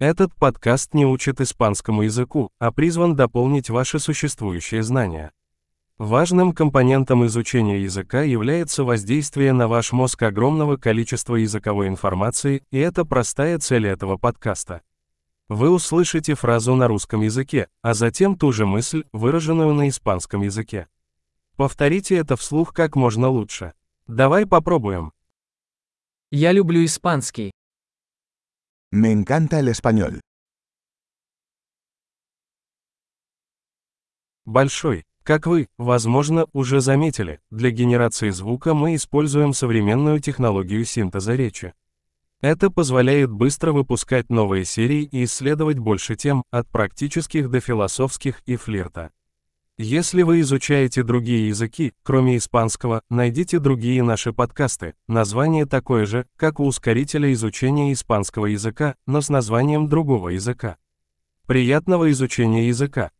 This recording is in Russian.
Этот подкаст не учит испанскому языку, а призван дополнить ваши существующие знания. Важным компонентом изучения языка является воздействие на ваш мозг огромного количества языковой информации, и это простая цель этого подкаста. Вы услышите фразу на русском языке, а затем ту же мысль, выраженную на испанском языке. Повторите это вслух как можно лучше. Давай попробуем. Я люблю испанский. Me encanta el español. Большой. Как вы, возможно, уже заметили, для генерации звука мы используем современную технологию синтеза речи. Это позволяет быстро выпускать новые серии и исследовать больше тем, от практических до философских и флирта. Если вы изучаете другие языки, кроме испанского, найдите другие наши подкасты. Название такое же, как у ускорителя изучения испанского языка, но с названием другого языка. Приятного изучения языка!